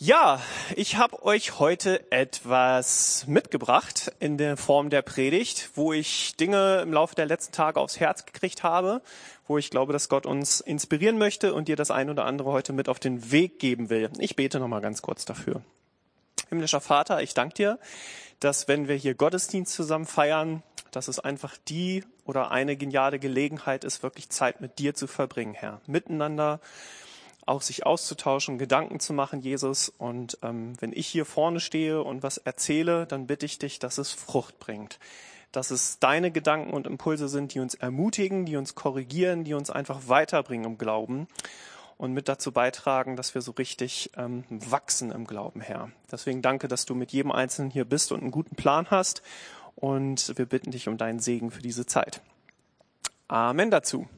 Ja, ich habe euch heute etwas mitgebracht in der Form der Predigt, wo ich Dinge im Laufe der letzten Tage aufs Herz gekriegt habe, wo ich glaube, dass Gott uns inspirieren möchte und dir das ein oder andere heute mit auf den Weg geben will. Ich bete noch mal ganz kurz dafür. Himmlischer Vater, ich danke dir, dass wenn wir hier Gottesdienst zusammen feiern, dass es einfach die oder eine geniale Gelegenheit ist, wirklich Zeit mit dir zu verbringen, Herr. Miteinander auch sich auszutauschen, Gedanken zu machen, Jesus. Und ähm, wenn ich hier vorne stehe und was erzähle, dann bitte ich dich, dass es Frucht bringt. Dass es deine Gedanken und Impulse sind, die uns ermutigen, die uns korrigieren, die uns einfach weiterbringen im Glauben und mit dazu beitragen, dass wir so richtig ähm, wachsen im Glauben, Herr. Deswegen danke, dass du mit jedem Einzelnen hier bist und einen guten Plan hast. Und wir bitten dich um deinen Segen für diese Zeit. Amen dazu.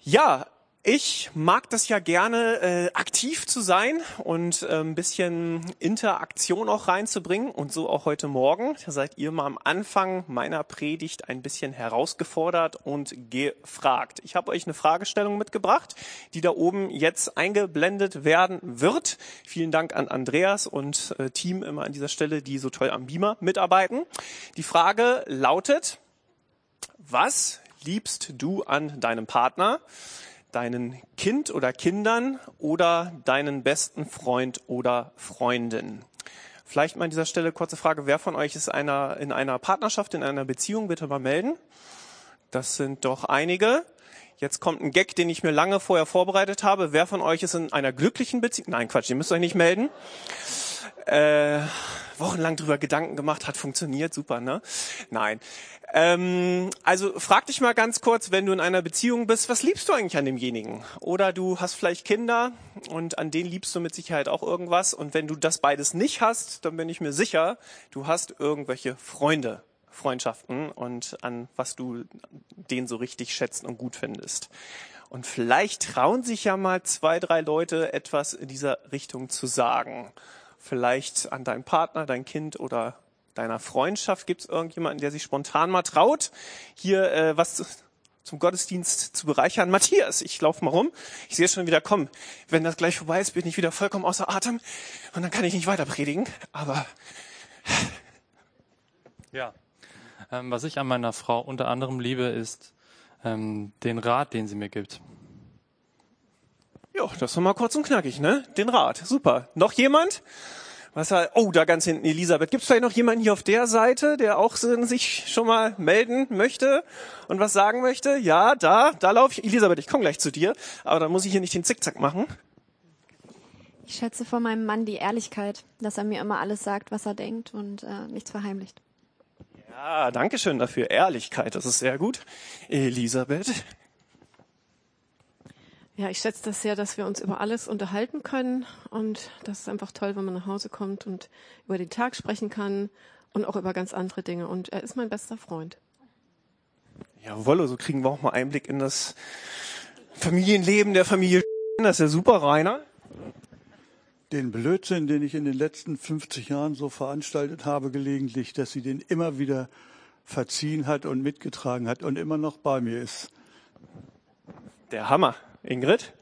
Ja, ich mag das ja gerne, äh, aktiv zu sein und äh, ein bisschen Interaktion auch reinzubringen. Und so auch heute Morgen. Da seid ihr mal am Anfang meiner Predigt ein bisschen herausgefordert und gefragt. Ich habe euch eine Fragestellung mitgebracht, die da oben jetzt eingeblendet werden wird. Vielen Dank an Andreas und äh, Team immer an dieser Stelle, die so toll am Beamer mitarbeiten. Die Frage lautet, was liebst du an deinem Partner? Deinen Kind oder Kindern oder deinen besten Freund oder Freundin. Vielleicht mal an dieser Stelle kurze Frage, wer von euch ist einer, in einer Partnerschaft, in einer Beziehung? Bitte mal melden. Das sind doch einige. Jetzt kommt ein Gag, den ich mir lange vorher vorbereitet habe. Wer von euch ist in einer glücklichen Beziehung? Nein, Quatsch, ihr müsst euch nicht melden. Äh, wochenlang drüber Gedanken gemacht, hat funktioniert, super, ne? Nein. Ähm, also frag dich mal ganz kurz, wenn du in einer Beziehung bist, was liebst du eigentlich an demjenigen? Oder du hast vielleicht Kinder und an denen liebst du mit Sicherheit auch irgendwas. Und wenn du das beides nicht hast, dann bin ich mir sicher, du hast irgendwelche Freunde, Freundschaften und an was du den so richtig schätzt und gut findest. Und vielleicht trauen sich ja mal zwei, drei Leute etwas in dieser Richtung zu sagen vielleicht an deinen Partner, dein Kind oder deiner Freundschaft? Gibt es irgendjemanden, der sich spontan mal traut, hier äh, was zu, zum Gottesdienst zu bereichern? Matthias, ich laufe mal rum. Ich sehe schon wieder kommen. Wenn das gleich vorbei ist, bin ich wieder vollkommen außer Atem und dann kann ich nicht weiter predigen. Aber ja, ähm, was ich an meiner Frau unter anderem liebe, ist ähm, den Rat, den sie mir gibt. Ja, das war mal kurz und knackig, ne? Den Rat. Super. Noch jemand? Was war, oh, da ganz hinten Elisabeth. Gibt es vielleicht noch jemanden hier auf der Seite, der auch sich schon mal melden möchte und was sagen möchte? Ja, da, da laufe ich. Elisabeth, ich komme gleich zu dir, aber da muss ich hier nicht den Zickzack machen. Ich schätze von meinem Mann die Ehrlichkeit, dass er mir immer alles sagt, was er denkt und äh, nichts verheimlicht. Ja, danke schön dafür. Ehrlichkeit, das ist sehr gut. Elisabeth. Ja, ich schätze das sehr, dass wir uns über alles unterhalten können und das ist einfach toll, wenn man nach Hause kommt und über den Tag sprechen kann und auch über ganz andere Dinge. Und er ist mein bester Freund. Jawohl, so kriegen wir auch mal Einblick in das Familienleben der Familie. Das ist ja super, Rainer. Den Blödsinn, den ich in den letzten 50 Jahren so veranstaltet habe, gelegentlich, dass sie den immer wieder verziehen hat und mitgetragen hat und immer noch bei mir ist. Der Hammer. Ingrid?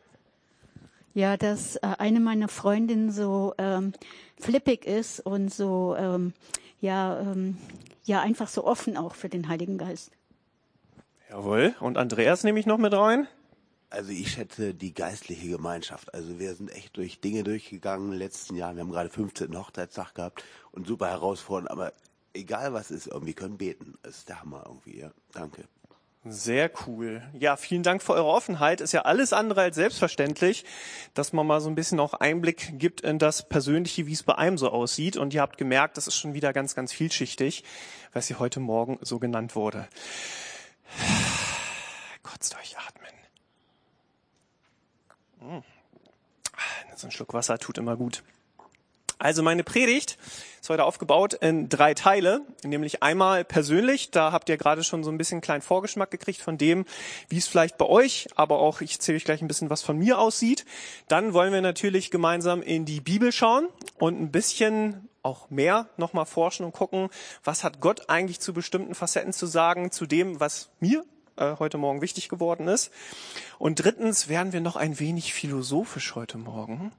Ja, dass äh, eine meiner Freundinnen so ähm, flippig ist und so ähm, ja ähm, ja einfach so offen auch für den Heiligen Geist. Jawohl. Und Andreas nehme ich noch mit rein. Also ich schätze die geistliche Gemeinschaft. Also wir sind echt durch Dinge durchgegangen in den letzten Jahren. Wir haben gerade 15. Hochzeitstag gehabt und super herausfordernd. Aber egal was ist, irgendwie können beten. Das ist der Hammer irgendwie. Ja, danke. Sehr cool. Ja, vielen Dank für eure Offenheit. Ist ja alles andere als selbstverständlich, dass man mal so ein bisschen auch Einblick gibt in das Persönliche, wie es bei einem so aussieht. Und ihr habt gemerkt, das ist schon wieder ganz, ganz vielschichtig, was hier heute Morgen so genannt wurde. Kurz durchatmen. Hm. So ein Schluck Wasser tut immer gut. Also meine Predigt ist heute aufgebaut in drei Teile, nämlich einmal persönlich, da habt ihr gerade schon so ein bisschen einen kleinen Vorgeschmack gekriegt von dem, wie es vielleicht bei euch, aber auch ich erzähle euch gleich ein bisschen, was von mir aussieht. Dann wollen wir natürlich gemeinsam in die Bibel schauen und ein bisschen auch mehr nochmal forschen und gucken, was hat Gott eigentlich zu bestimmten Facetten zu sagen, zu dem, was mir äh, heute Morgen wichtig geworden ist. Und drittens werden wir noch ein wenig philosophisch heute Morgen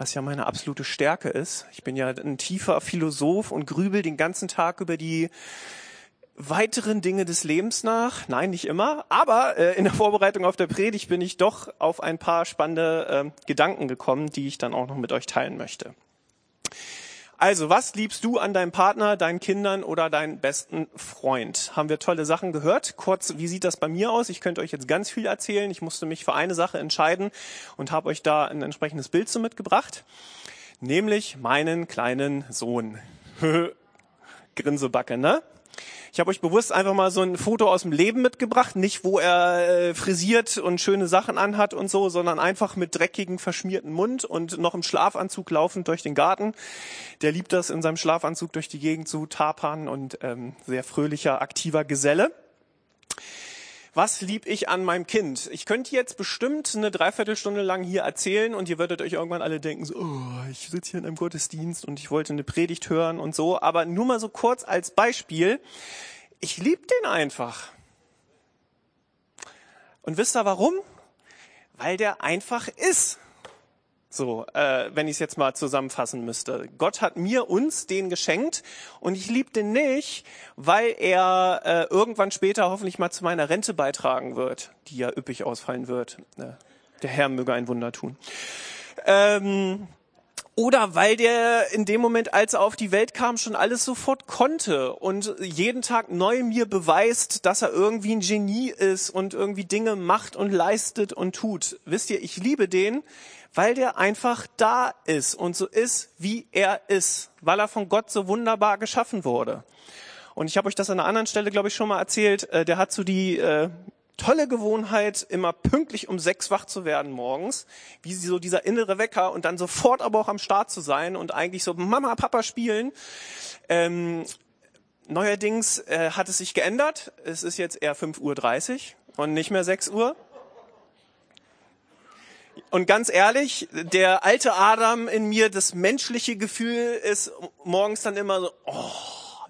was ja meine absolute Stärke ist. Ich bin ja ein tiefer Philosoph und grübel den ganzen Tag über die weiteren Dinge des Lebens nach. Nein, nicht immer. Aber äh, in der Vorbereitung auf der Predigt bin ich doch auf ein paar spannende äh, Gedanken gekommen, die ich dann auch noch mit euch teilen möchte. Also, was liebst du an deinem Partner, deinen Kindern oder deinen besten Freund? Haben wir tolle Sachen gehört? Kurz, wie sieht das bei mir aus? Ich könnte euch jetzt ganz viel erzählen. Ich musste mich für eine Sache entscheiden und habe euch da ein entsprechendes Bild so mitgebracht, nämlich meinen kleinen Sohn. Grinsebacke, ne? Ich habe euch bewusst einfach mal so ein Foto aus dem Leben mitgebracht, nicht wo er äh, frisiert und schöne Sachen anhat und so, sondern einfach mit dreckigen, verschmierten Mund und noch im Schlafanzug laufend durch den Garten. Der liebt das, in seinem Schlafanzug durch die Gegend zu tapern und ähm, sehr fröhlicher, aktiver Geselle. Was lieb ich an meinem Kind? Ich könnte jetzt bestimmt eine Dreiviertelstunde lang hier erzählen und ihr würdet euch irgendwann alle denken, so, oh, ich sitze hier in einem Gottesdienst und ich wollte eine Predigt hören und so. Aber nur mal so kurz als Beispiel. Ich lieb den einfach. Und wisst ihr warum? Weil der einfach ist. So, äh, wenn ich es jetzt mal zusammenfassen müsste. Gott hat mir uns den geschenkt und ich liebe den nicht, weil er äh, irgendwann später hoffentlich mal zu meiner Rente beitragen wird, die ja üppig ausfallen wird. Äh, der Herr möge ein Wunder tun. Ähm, oder weil der in dem Moment, als er auf die Welt kam, schon alles sofort konnte und jeden Tag neu mir beweist, dass er irgendwie ein Genie ist und irgendwie Dinge macht und leistet und tut. Wisst ihr, ich liebe den, weil der einfach da ist und so ist, wie er ist, weil er von Gott so wunderbar geschaffen wurde. Und ich habe euch das an einer anderen Stelle, glaube ich, schon mal erzählt. Äh, der hat so die äh, tolle Gewohnheit, immer pünktlich um sechs wach zu werden morgens, wie so dieser innere Wecker und dann sofort aber auch am Start zu sein und eigentlich so Mama, Papa spielen. Ähm, neuerdings äh, hat es sich geändert. Es ist jetzt eher 5.30 Uhr und nicht mehr 6 Uhr. Und ganz ehrlich, der alte Adam in mir, das menschliche Gefühl ist morgens dann immer so, oh,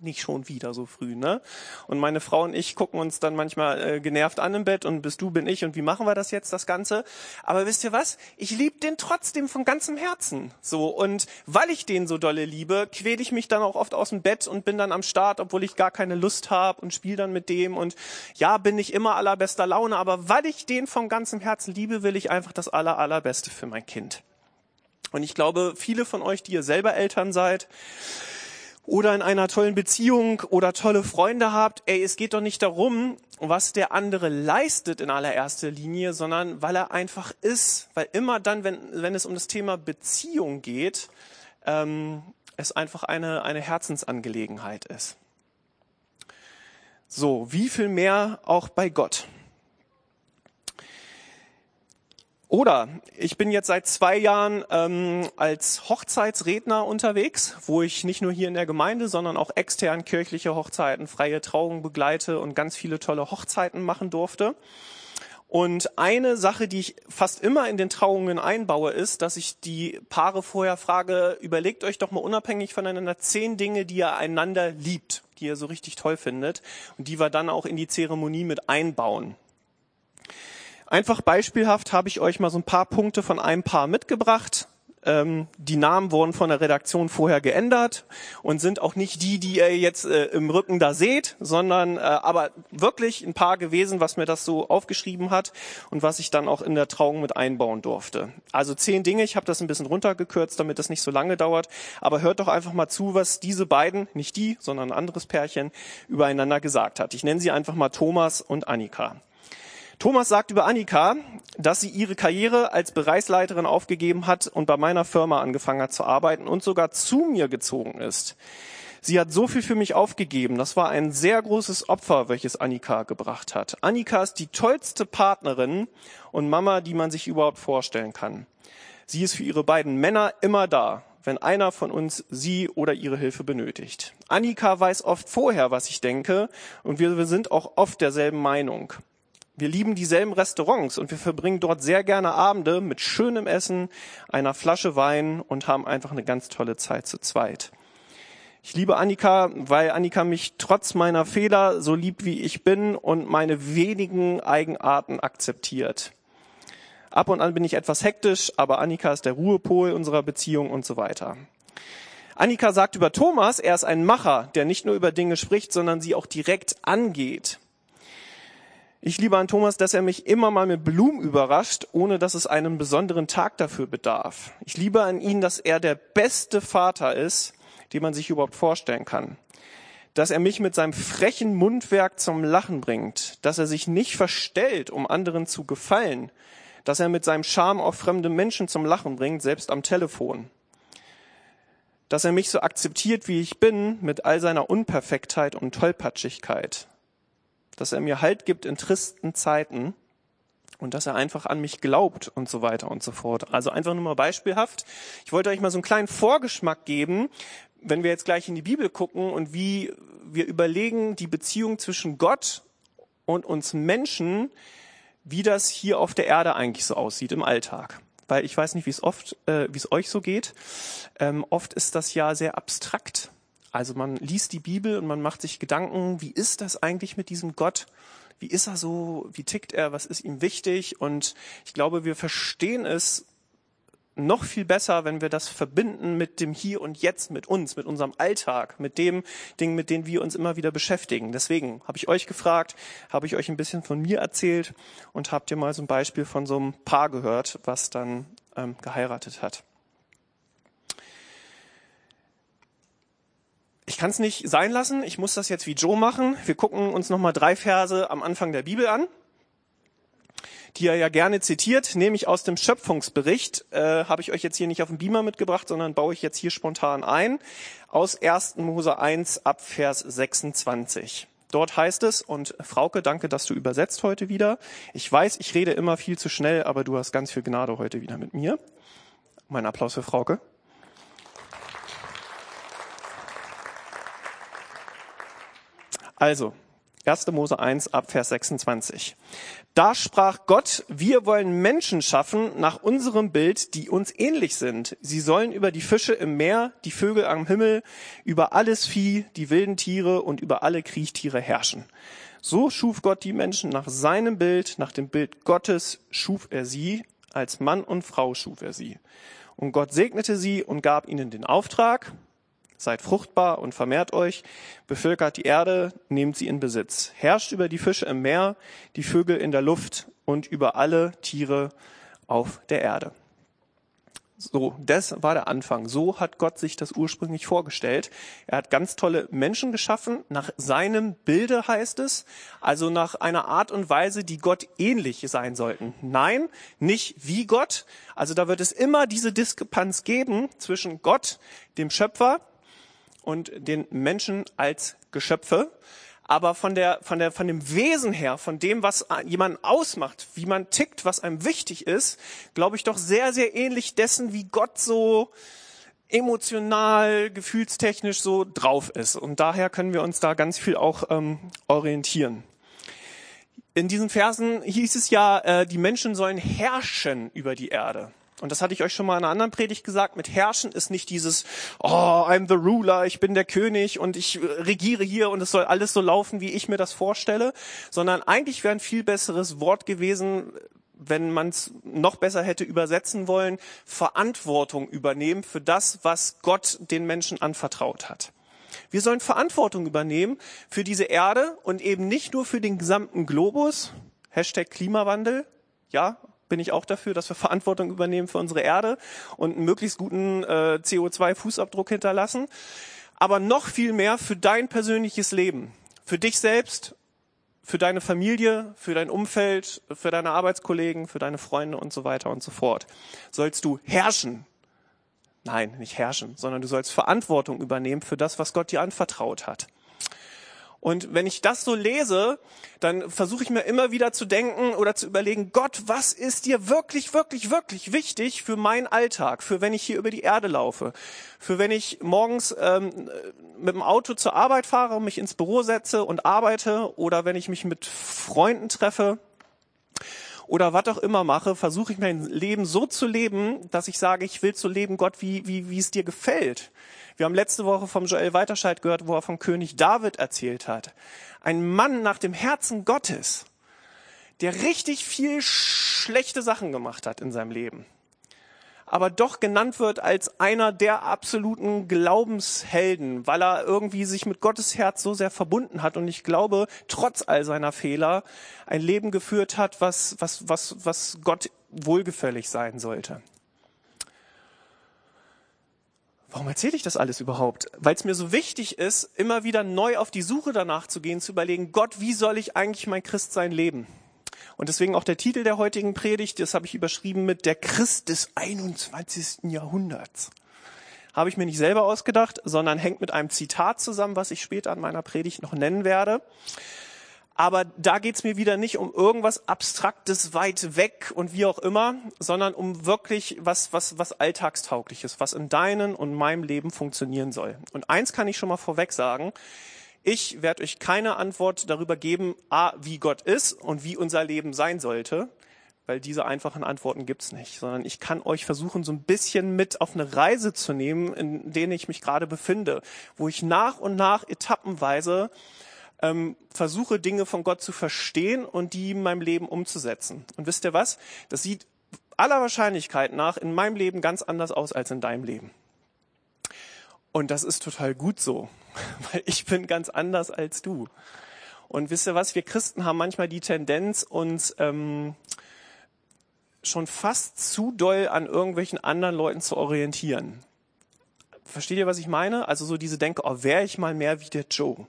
nicht schon wieder so früh, ne? Und meine Frau und ich gucken uns dann manchmal äh, genervt an im Bett und bist du, bin ich und wie machen wir das jetzt, das Ganze? Aber wisst ihr was? Ich liebe den trotzdem von ganzem Herzen. So und weil ich den so dolle liebe, quäle ich mich dann auch oft aus dem Bett und bin dann am Start, obwohl ich gar keine Lust habe und spiele dann mit dem und ja, bin ich immer allerbester Laune, aber weil ich den von ganzem Herzen liebe, will ich einfach das aller allerbeste für mein Kind. Und ich glaube, viele von euch, die ihr selber Eltern seid, oder in einer tollen Beziehung oder tolle Freunde habt, ey, es geht doch nicht darum, was der andere leistet in allererster Linie, sondern weil er einfach ist. Weil immer dann, wenn, wenn es um das Thema Beziehung geht, ähm, es einfach eine, eine Herzensangelegenheit ist. So, wie viel mehr auch bei Gott. Oder ich bin jetzt seit zwei Jahren ähm, als Hochzeitsredner unterwegs, wo ich nicht nur hier in der Gemeinde, sondern auch extern kirchliche Hochzeiten, freie Trauungen begleite und ganz viele tolle Hochzeiten machen durfte. Und eine Sache, die ich fast immer in den Trauungen einbaue, ist, dass ich die Paare vorher frage, überlegt euch doch mal unabhängig voneinander zehn Dinge, die ihr einander liebt, die ihr so richtig toll findet und die wir dann auch in die Zeremonie mit einbauen. Einfach beispielhaft habe ich euch mal so ein paar Punkte von einem Paar mitgebracht. Ähm, die Namen wurden von der Redaktion vorher geändert und sind auch nicht die, die ihr jetzt äh, im Rücken da seht, sondern äh, aber wirklich ein Paar gewesen, was mir das so aufgeschrieben hat und was ich dann auch in der Trauung mit einbauen durfte. Also zehn Dinge, ich habe das ein bisschen runtergekürzt, damit das nicht so lange dauert, aber hört doch einfach mal zu, was diese beiden, nicht die, sondern ein anderes Pärchen, übereinander gesagt hat. Ich nenne sie einfach mal Thomas und Annika. Thomas sagt über Annika, dass sie ihre Karriere als Bereichsleiterin aufgegeben hat und bei meiner Firma angefangen hat zu arbeiten und sogar zu mir gezogen ist. Sie hat so viel für mich aufgegeben. Das war ein sehr großes Opfer, welches Annika gebracht hat. Annika ist die tollste Partnerin und Mama, die man sich überhaupt vorstellen kann. Sie ist für ihre beiden Männer immer da, wenn einer von uns sie oder ihre Hilfe benötigt. Annika weiß oft vorher, was ich denke, und wir, wir sind auch oft derselben Meinung. Wir lieben dieselben Restaurants und wir verbringen dort sehr gerne Abende mit schönem Essen, einer Flasche Wein und haben einfach eine ganz tolle Zeit zu zweit. Ich liebe Annika, weil Annika mich trotz meiner Fehler so liebt, wie ich bin und meine wenigen Eigenarten akzeptiert. Ab und an bin ich etwas hektisch, aber Annika ist der Ruhepol unserer Beziehung und so weiter. Annika sagt über Thomas, er ist ein Macher, der nicht nur über Dinge spricht, sondern sie auch direkt angeht. Ich liebe an Thomas, dass er mich immer mal mit Blumen überrascht, ohne dass es einen besonderen Tag dafür bedarf. Ich liebe an ihn, dass er der beste Vater ist, den man sich überhaupt vorstellen kann. Dass er mich mit seinem frechen Mundwerk zum Lachen bringt, dass er sich nicht verstellt, um anderen zu gefallen, dass er mit seinem Charme auch fremde Menschen zum Lachen bringt, selbst am Telefon. Dass er mich so akzeptiert, wie ich bin, mit all seiner Unperfektheit und Tollpatschigkeit dass er mir Halt gibt in tristen Zeiten und dass er einfach an mich glaubt und so weiter und so fort. Also einfach nur mal beispielhaft. Ich wollte euch mal so einen kleinen Vorgeschmack geben, wenn wir jetzt gleich in die Bibel gucken und wie wir überlegen, die Beziehung zwischen Gott und uns Menschen, wie das hier auf der Erde eigentlich so aussieht im Alltag. Weil ich weiß nicht, wie es oft, äh, wie es euch so geht. Ähm, oft ist das ja sehr abstrakt. Also man liest die Bibel und man macht sich Gedanken, wie ist das eigentlich mit diesem Gott? Wie ist er so? Wie tickt er? Was ist ihm wichtig? Und ich glaube, wir verstehen es noch viel besser, wenn wir das verbinden mit dem Hier und Jetzt, mit uns, mit unserem Alltag, mit dem Ding, mit dem wir uns immer wieder beschäftigen. Deswegen habe ich euch gefragt, habe ich euch ein bisschen von mir erzählt und habt ihr mal so ein Beispiel von so einem Paar gehört, was dann ähm, geheiratet hat. Kann es nicht sein lassen, ich muss das jetzt wie Joe machen. Wir gucken uns nochmal drei Verse am Anfang der Bibel an, die er ja gerne zitiert, nämlich aus dem Schöpfungsbericht. Äh, Habe ich euch jetzt hier nicht auf dem Beamer mitgebracht, sondern baue ich jetzt hier spontan ein, aus 1. Mose 1 ab Vers 26. Dort heißt es, und Frauke, danke, dass du übersetzt heute wieder. Ich weiß, ich rede immer viel zu schnell, aber du hast ganz viel Gnade heute wieder mit mir. Mein Applaus für Frauke. Also, 1. Mose 1 ab Vers 26. Da sprach Gott, wir wollen Menschen schaffen nach unserem Bild, die uns ähnlich sind. Sie sollen über die Fische im Meer, die Vögel am Himmel, über alles Vieh, die wilden Tiere und über alle Kriechtiere herrschen. So schuf Gott die Menschen nach seinem Bild, nach dem Bild Gottes schuf er sie, als Mann und Frau schuf er sie. Und Gott segnete sie und gab ihnen den Auftrag, Seid fruchtbar und vermehrt euch, bevölkert die Erde, nehmt sie in Besitz. Herrscht über die Fische im Meer, die Vögel in der Luft und über alle Tiere auf der Erde. So, das war der Anfang. So hat Gott sich das ursprünglich vorgestellt. Er hat ganz tolle Menschen geschaffen, nach seinem Bilde heißt es, also nach einer Art und Weise, die Gott ähnlich sein sollten. Nein, nicht wie Gott. Also da wird es immer diese Diskrepanz geben zwischen Gott, dem Schöpfer, und den Menschen als Geschöpfe. Aber von der, von der, von dem Wesen her, von dem, was jemanden ausmacht, wie man tickt, was einem wichtig ist, glaube ich doch sehr, sehr ähnlich dessen, wie Gott so emotional, gefühlstechnisch so drauf ist. Und daher können wir uns da ganz viel auch ähm, orientieren. In diesen Versen hieß es ja, äh, die Menschen sollen herrschen über die Erde. Und das hatte ich euch schon mal in einer anderen Predigt gesagt, mit Herrschen ist nicht dieses, oh, I'm the ruler, ich bin der König und ich äh, regiere hier und es soll alles so laufen, wie ich mir das vorstelle, sondern eigentlich wäre ein viel besseres Wort gewesen, wenn man es noch besser hätte übersetzen wollen, Verantwortung übernehmen für das, was Gott den Menschen anvertraut hat. Wir sollen Verantwortung übernehmen für diese Erde und eben nicht nur für den gesamten Globus, Hashtag Klimawandel, ja, bin ich auch dafür, dass wir Verantwortung übernehmen für unsere Erde und einen möglichst guten äh, CO2-Fußabdruck hinterlassen. Aber noch viel mehr für dein persönliches Leben, für dich selbst, für deine Familie, für dein Umfeld, für deine Arbeitskollegen, für deine Freunde und so weiter und so fort. Sollst du herrschen. Nein, nicht herrschen, sondern du sollst Verantwortung übernehmen für das, was Gott dir anvertraut hat. Und wenn ich das so lese, dann versuche ich mir immer wieder zu denken oder zu überlegen, Gott, was ist dir wirklich, wirklich, wirklich wichtig für meinen Alltag, für wenn ich hier über die Erde laufe, für wenn ich morgens ähm, mit dem Auto zur Arbeit fahre mich ins Büro setze und arbeite? Oder wenn ich mich mit Freunden treffe oder was auch immer mache, versuche ich mein Leben so zu leben, dass ich sage, ich will zu leben, Gott, wie, wie, wie es dir gefällt. Wir haben letzte Woche vom Joel Weiterscheid gehört, wo er vom König David erzählt hat. Ein Mann nach dem Herzen Gottes, der richtig viel schlechte Sachen gemacht hat in seinem Leben, aber doch genannt wird als einer der absoluten Glaubenshelden, weil er irgendwie sich mit Gottes Herz so sehr verbunden hat und ich glaube, trotz all seiner Fehler ein Leben geführt hat, was, was, was, was Gott wohlgefällig sein sollte. Warum erzähle ich das alles überhaupt? Weil es mir so wichtig ist, immer wieder neu auf die Suche danach zu gehen, zu überlegen, Gott, wie soll ich eigentlich mein Christsein leben? Und deswegen auch der Titel der heutigen Predigt, das habe ich überschrieben mit der Christ des 21. Jahrhunderts. Habe ich mir nicht selber ausgedacht, sondern hängt mit einem Zitat zusammen, was ich später an meiner Predigt noch nennen werde. Aber da geht's mir wieder nicht um irgendwas Abstraktes, weit weg und wie auch immer, sondern um wirklich was, was, was Alltagstaugliches, was in deinem und meinem Leben funktionieren soll. Und eins kann ich schon mal vorweg sagen. Ich werde euch keine Antwort darüber geben, a, wie Gott ist und wie unser Leben sein sollte, weil diese einfachen Antworten gibt's nicht, sondern ich kann euch versuchen, so ein bisschen mit auf eine Reise zu nehmen, in denen ich mich gerade befinde, wo ich nach und nach etappenweise ähm, versuche, Dinge von Gott zu verstehen und die in meinem Leben umzusetzen. Und wisst ihr was? Das sieht aller Wahrscheinlichkeit nach in meinem Leben ganz anders aus als in deinem Leben. Und das ist total gut so, weil ich bin ganz anders als du. Und wisst ihr was? Wir Christen haben manchmal die Tendenz, uns ähm, schon fast zu doll an irgendwelchen anderen Leuten zu orientieren. Versteht ihr, was ich meine? Also so diese Denke, oh, wäre ich mal mehr wie der Joe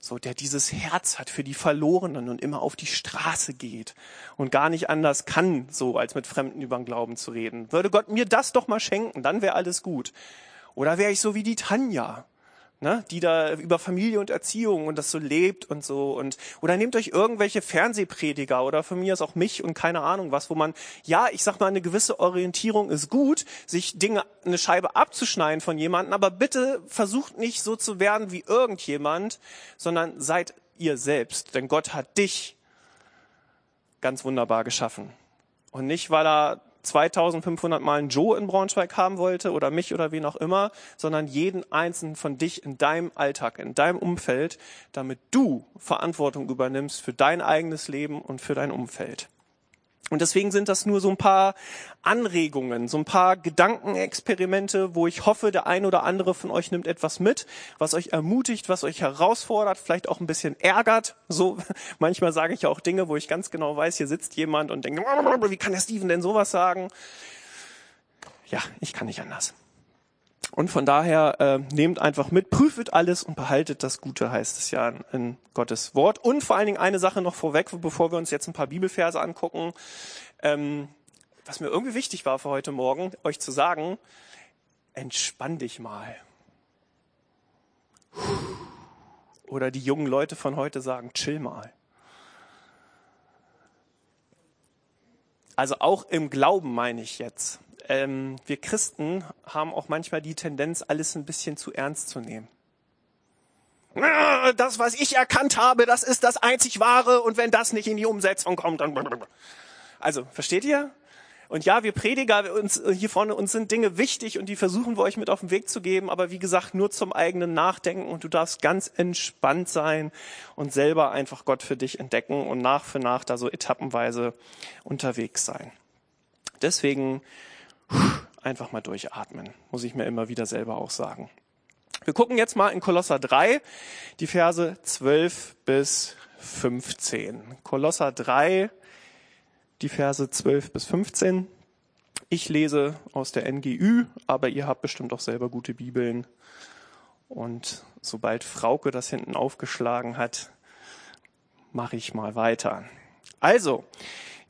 so der dieses Herz hat für die Verlorenen und immer auf die Straße geht und gar nicht anders kann, so als mit Fremden über den Glauben zu reden. Würde Gott mir das doch mal schenken, dann wäre alles gut. Oder wäre ich so wie die Tanja, ne, die da über Familie und Erziehung und das so lebt und so und oder nehmt euch irgendwelche Fernsehprediger oder von mir ist auch mich und keine Ahnung was, wo man ja, ich sag mal eine gewisse Orientierung ist gut, sich Dinge eine Scheibe abzuschneiden von jemandem, aber bitte versucht nicht so zu werden wie irgendjemand, sondern seid ihr selbst, denn Gott hat dich ganz wunderbar geschaffen. Und nicht, weil er 2500 Mal einen Joe in Braunschweig haben wollte oder mich oder wen auch immer, sondern jeden einzelnen von dich in deinem Alltag, in deinem Umfeld, damit du Verantwortung übernimmst für dein eigenes Leben und für dein Umfeld. Und deswegen sind das nur so ein paar Anregungen, so ein paar Gedankenexperimente, wo ich hoffe, der ein oder andere von euch nimmt etwas mit, was euch ermutigt, was euch herausfordert, vielleicht auch ein bisschen ärgert. So manchmal sage ich auch Dinge, wo ich ganz genau weiß, hier sitzt jemand und denkt, wie kann der Steven denn sowas sagen? Ja, ich kann nicht anders. Und von daher äh, nehmt einfach mit, prüft alles und behaltet das Gute, heißt es ja in, in Gottes Wort. Und vor allen Dingen eine Sache noch vorweg, bevor wir uns jetzt ein paar Bibelverse angucken. Ähm, was mir irgendwie wichtig war für heute Morgen, euch zu sagen, entspann dich mal. Oder die jungen Leute von heute sagen, chill mal. Also auch im Glauben meine ich jetzt ähm, wir Christen haben auch manchmal die Tendenz, alles ein bisschen zu ernst zu nehmen. Das, was ich erkannt habe, das ist das einzig Wahre und wenn das nicht in die Umsetzung kommt, dann... Also, versteht ihr? Und ja, wir Prediger, uns äh, hier vorne, uns sind Dinge wichtig und die versuchen wir euch mit auf den Weg zu geben, aber wie gesagt, nur zum eigenen Nachdenken und du darfst ganz entspannt sein und selber einfach Gott für dich entdecken und nach für nach da so etappenweise unterwegs sein. Deswegen einfach mal durchatmen, muss ich mir immer wieder selber auch sagen. Wir gucken jetzt mal in Kolosser 3, die Verse 12 bis 15. Kolosser 3, die Verse 12 bis 15. Ich lese aus der NGÜ, aber ihr habt bestimmt auch selber gute Bibeln. Und sobald Frauke das hinten aufgeschlagen hat, mache ich mal weiter. Also,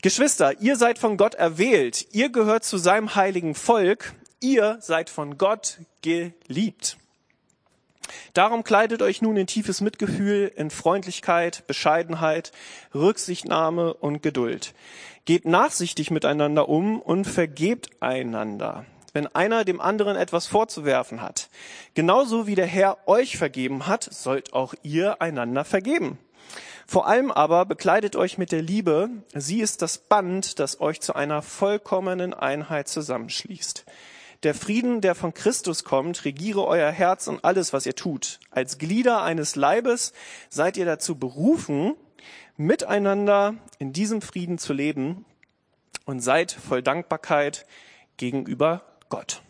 Geschwister, ihr seid von Gott erwählt, ihr gehört zu seinem heiligen Volk, ihr seid von Gott geliebt. Darum kleidet euch nun in tiefes Mitgefühl, in Freundlichkeit, Bescheidenheit, Rücksichtnahme und Geduld. Geht nachsichtig miteinander um und vergebt einander, wenn einer dem anderen etwas vorzuwerfen hat. Genauso wie der Herr euch vergeben hat, sollt auch ihr einander vergeben. Vor allem aber bekleidet euch mit der Liebe. Sie ist das Band, das euch zu einer vollkommenen Einheit zusammenschließt. Der Frieden, der von Christus kommt, regiere euer Herz und alles, was ihr tut. Als Glieder eines Leibes seid ihr dazu berufen, miteinander in diesem Frieden zu leben und seid voll Dankbarkeit gegenüber Gott.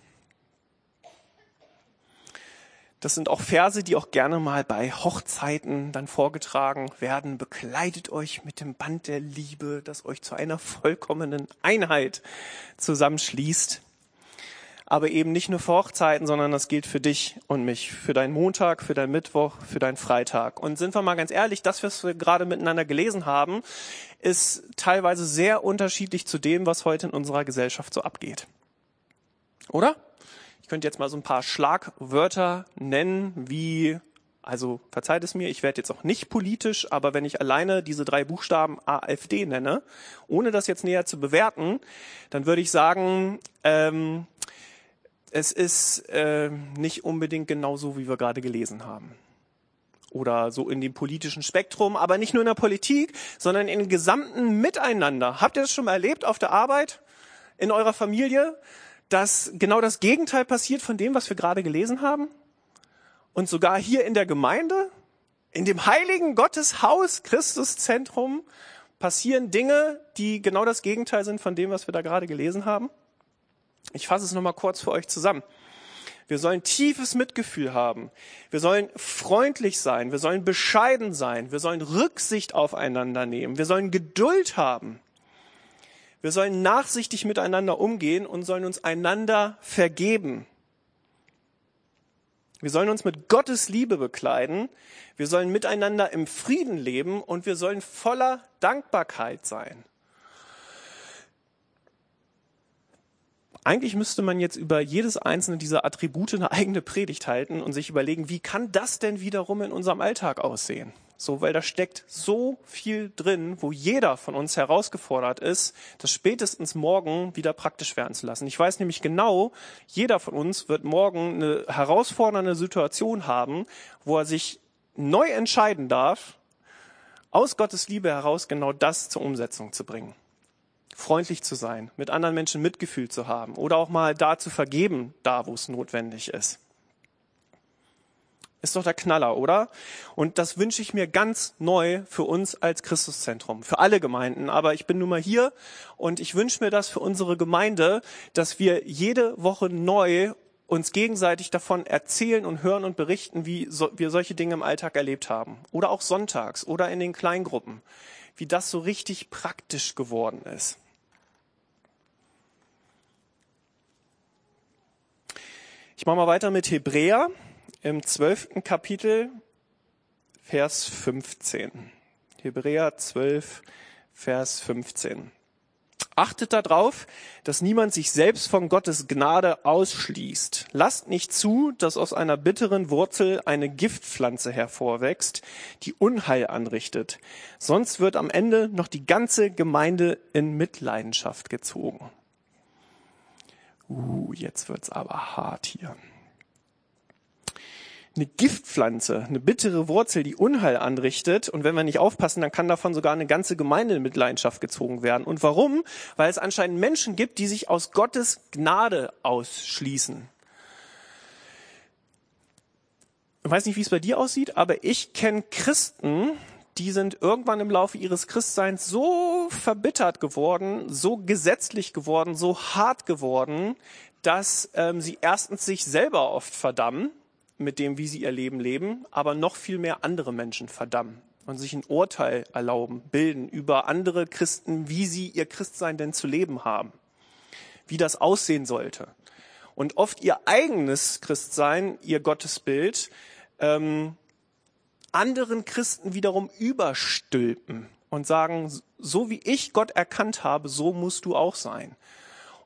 Das sind auch Verse, die auch gerne mal bei Hochzeiten dann vorgetragen werden. Bekleidet euch mit dem Band der Liebe, das euch zu einer vollkommenen Einheit zusammenschließt. Aber eben nicht nur für Hochzeiten, sondern das gilt für dich und mich, für deinen Montag, für deinen Mittwoch, für deinen Freitag. Und sind wir mal ganz ehrlich, das, was wir gerade miteinander gelesen haben, ist teilweise sehr unterschiedlich zu dem, was heute in unserer Gesellschaft so abgeht. Oder? Könnte jetzt mal so ein paar Schlagwörter nennen, wie, also verzeiht es mir, ich werde jetzt auch nicht politisch, aber wenn ich alleine diese drei Buchstaben AfD nenne, ohne das jetzt näher zu bewerten, dann würde ich sagen, ähm, es ist äh, nicht unbedingt genau so, wie wir gerade gelesen haben. Oder so in dem politischen Spektrum, aber nicht nur in der Politik, sondern im gesamten Miteinander. Habt ihr das schon mal erlebt auf der Arbeit, in eurer Familie? Dass genau das Gegenteil passiert von dem, was wir gerade gelesen haben? Und sogar hier in der Gemeinde, in dem heiligen Gotteshaus, Christuszentrum, passieren Dinge, die genau das Gegenteil sind von dem, was wir da gerade gelesen haben? Ich fasse es nochmal kurz für euch zusammen. Wir sollen tiefes Mitgefühl haben. Wir sollen freundlich sein. Wir sollen bescheiden sein. Wir sollen Rücksicht aufeinander nehmen. Wir sollen Geduld haben. Wir sollen nachsichtig miteinander umgehen und sollen uns einander vergeben. Wir sollen uns mit Gottes Liebe bekleiden. Wir sollen miteinander im Frieden leben und wir sollen voller Dankbarkeit sein. Eigentlich müsste man jetzt über jedes einzelne dieser Attribute eine eigene Predigt halten und sich überlegen, wie kann das denn wiederum in unserem Alltag aussehen? So, weil da steckt so viel drin, wo jeder von uns herausgefordert ist, das spätestens morgen wieder praktisch werden zu lassen. Ich weiß nämlich genau, jeder von uns wird morgen eine herausfordernde Situation haben, wo er sich neu entscheiden darf, aus Gottes Liebe heraus genau das zur Umsetzung zu bringen. Freundlich zu sein, mit anderen Menschen Mitgefühl zu haben oder auch mal da zu vergeben, da wo es notwendig ist. Ist doch der Knaller, oder? Und das wünsche ich mir ganz neu für uns als Christuszentrum, für alle Gemeinden. Aber ich bin nun mal hier und ich wünsche mir das für unsere Gemeinde, dass wir jede Woche neu uns gegenseitig davon erzählen und hören und berichten, wie so, wir solche Dinge im Alltag erlebt haben. Oder auch sonntags oder in den Kleingruppen. Wie das so richtig praktisch geworden ist. Ich mache mal weiter mit Hebräer im zwölften Kapitel, Vers 15. Hebräer 12, Vers 15. Achtet darauf, dass niemand sich selbst von Gottes Gnade ausschließt. Lasst nicht zu, dass aus einer bitteren Wurzel eine Giftpflanze hervorwächst, die Unheil anrichtet. Sonst wird am Ende noch die ganze Gemeinde in Mitleidenschaft gezogen. Uh, jetzt wird's aber hart hier eine Giftpflanze, eine bittere Wurzel, die Unheil anrichtet. Und wenn wir nicht aufpassen, dann kann davon sogar eine ganze Gemeinde in Mitleidenschaft gezogen werden. Und warum? Weil es anscheinend Menschen gibt, die sich aus Gottes Gnade ausschließen. Ich weiß nicht, wie es bei dir aussieht, aber ich kenne Christen, die sind irgendwann im Laufe ihres Christseins so verbittert geworden, so gesetzlich geworden, so hart geworden, dass ähm, sie erstens sich selber oft verdammen mit dem, wie sie ihr Leben leben, aber noch viel mehr andere Menschen verdammen und sich ein Urteil erlauben, bilden über andere Christen, wie sie ihr Christsein denn zu leben haben, wie das aussehen sollte. Und oft ihr eigenes Christsein, ihr Gottesbild, ähm, anderen Christen wiederum überstülpen und sagen, so wie ich Gott erkannt habe, so musst du auch sein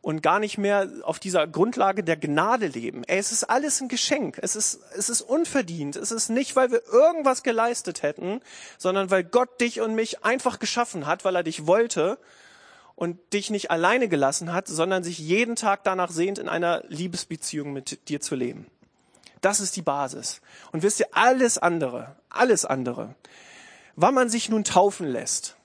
und gar nicht mehr auf dieser Grundlage der Gnade leben. Ey, es ist alles ein Geschenk. Es ist, es ist unverdient. Es ist nicht, weil wir irgendwas geleistet hätten, sondern weil Gott dich und mich einfach geschaffen hat, weil er dich wollte und dich nicht alleine gelassen hat, sondern sich jeden Tag danach sehnt, in einer Liebesbeziehung mit dir zu leben. Das ist die Basis. Und wisst ihr, alles andere, alles andere, wann man sich nun taufen lässt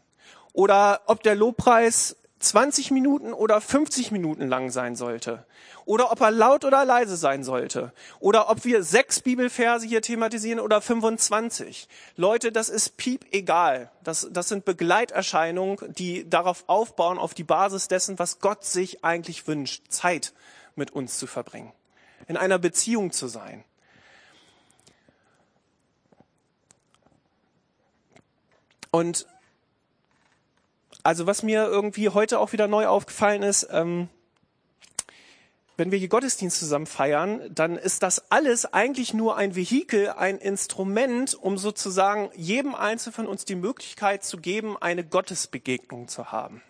oder ob der Lobpreis 20 Minuten oder 50 Minuten lang sein sollte. Oder ob er laut oder leise sein sollte. Oder ob wir sechs Bibelverse hier thematisieren oder 25. Leute, das ist piep egal. Das, das sind Begleiterscheinungen, die darauf aufbauen, auf die Basis dessen, was Gott sich eigentlich wünscht. Zeit mit uns zu verbringen. In einer Beziehung zu sein. Und also was mir irgendwie heute auch wieder neu aufgefallen ist, ähm, wenn wir hier Gottesdienst zusammen feiern, dann ist das alles eigentlich nur ein Vehikel, ein Instrument, um sozusagen jedem Einzelnen von uns die Möglichkeit zu geben, eine Gottesbegegnung zu haben.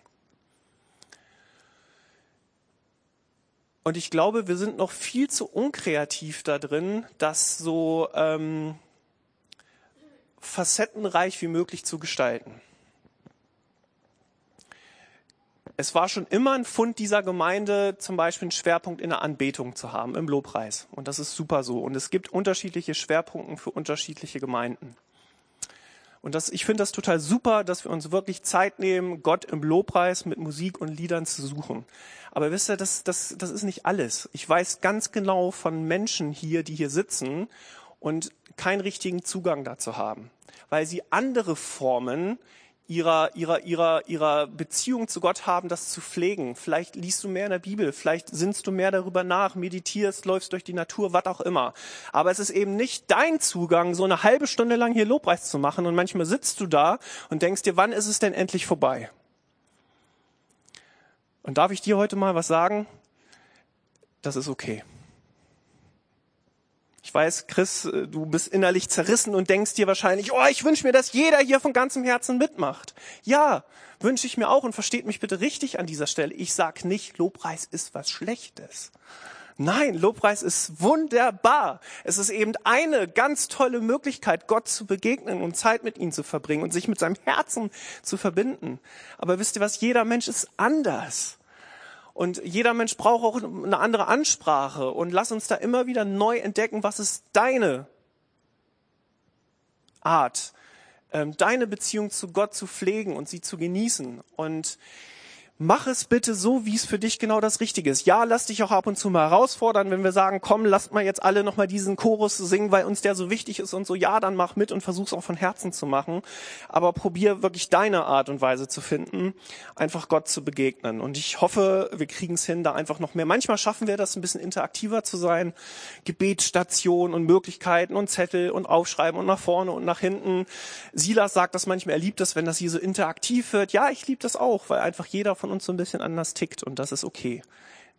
Und ich glaube, wir sind noch viel zu unkreativ da drin, das so ähm, facettenreich wie möglich zu gestalten. Es war schon immer ein Fund dieser Gemeinde, zum Beispiel einen Schwerpunkt in der Anbetung zu haben, im Lobpreis. Und das ist super so. Und es gibt unterschiedliche Schwerpunkte für unterschiedliche Gemeinden. Und das, ich finde das total super, dass wir uns wirklich Zeit nehmen, Gott im Lobpreis mit Musik und Liedern zu suchen. Aber wisst ihr, das, das, das ist nicht alles. Ich weiß ganz genau von Menschen hier, die hier sitzen und keinen richtigen Zugang dazu haben, weil sie andere Formen ihrer, ihrer, ihrer, ihrer Beziehung zu Gott haben, das zu pflegen. Vielleicht liest du mehr in der Bibel, vielleicht sinnst du mehr darüber nach, meditierst, läufst durch die Natur, was auch immer. Aber es ist eben nicht dein Zugang, so eine halbe Stunde lang hier Lobpreis zu machen und manchmal sitzt du da und denkst dir, wann ist es denn endlich vorbei? Und darf ich dir heute mal was sagen? Das ist okay. Ich weiß, Chris, äh, du bist innerlich zerrissen und denkst dir wahrscheinlich, oh, ich wünsche mir, dass jeder hier von ganzem Herzen mitmacht. Ja, wünsche ich mir auch und versteht mich bitte richtig an dieser Stelle. Ich sag nicht, Lobpreis ist was Schlechtes. Nein, Lobpreis ist wunderbar. Es ist eben eine ganz tolle Möglichkeit, Gott zu begegnen und Zeit mit ihm zu verbringen und sich mit seinem Herzen zu verbinden. Aber wisst ihr was? Jeder Mensch ist anders. Und jeder Mensch braucht auch eine andere Ansprache. Und lass uns da immer wieder neu entdecken, was ist deine Art, ähm, deine Beziehung zu Gott zu pflegen und sie zu genießen. Und mach es bitte so, wie es für dich genau das Richtige ist. Ja, lass dich auch ab und zu mal herausfordern, wenn wir sagen, komm, lasst mal jetzt alle nochmal diesen Chorus singen, weil uns der so wichtig ist und so. Ja, dann mach mit und versuch's auch von Herzen zu machen. Aber probier wirklich deine Art und Weise zu finden, einfach Gott zu begegnen. Und ich hoffe, wir kriegen es hin, da einfach noch mehr. Manchmal schaffen wir das, ein bisschen interaktiver zu sein. Gebetsstationen und Möglichkeiten und Zettel und Aufschreiben und nach vorne und nach hinten. Silas sagt das manchmal, er liebt das, wenn das hier so interaktiv wird. Ja, ich liebe das auch, weil einfach jeder von von uns so ein bisschen anders tickt und das ist okay.